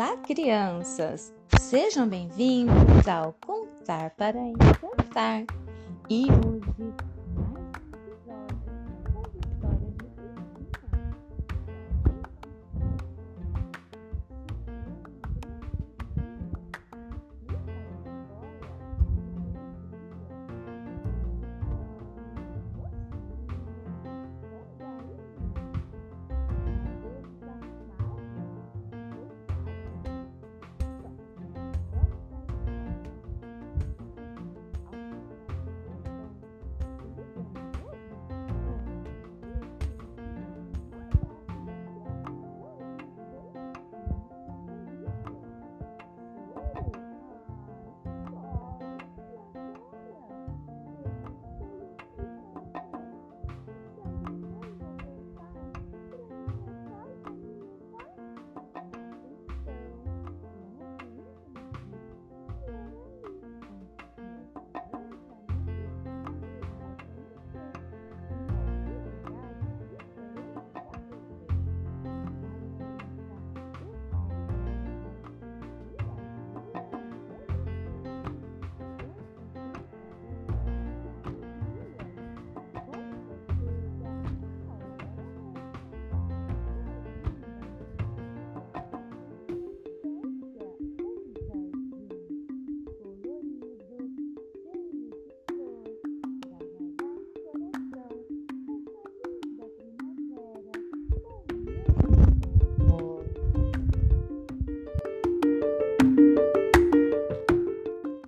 Olá, crianças! Sejam bem-vindos ao Contar para Encantar. E hoje